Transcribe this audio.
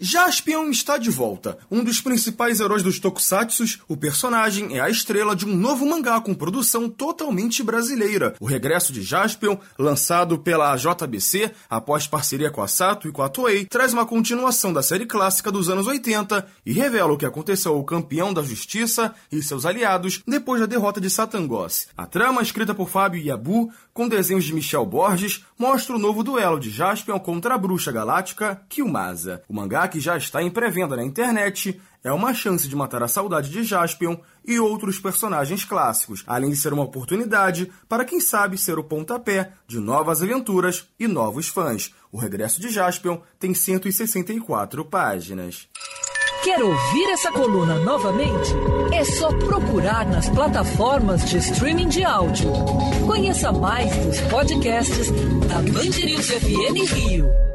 Jaspion está de volta. Um dos principais heróis dos tokusatsus, o personagem é a estrela de um novo mangá com produção totalmente brasileira. O regresso de Jaspion, lançado pela JBC após parceria com a Sato e com a Toei, traz uma continuação da série clássica dos anos 80 e revela o que aconteceu ao campeão da justiça e seus aliados depois da derrota de Satangos. A trama, escrita por Fábio Yabu, com desenhos de Michel Borges, mostra o novo duelo de Jaspion contra a bruxa galáctica Kilmaza. O mangá, que já está em pré-venda na internet, é uma chance de matar a saudade de Jaspion e outros personagens clássicos, além de ser uma oportunidade para quem sabe ser o pontapé de novas aventuras e novos fãs. O regresso de Jaspion tem 164 páginas. Quer ouvir essa coluna novamente? É só procurar nas plataformas de streaming de áudio. Conheça mais dos podcasts da Band News FM Rio.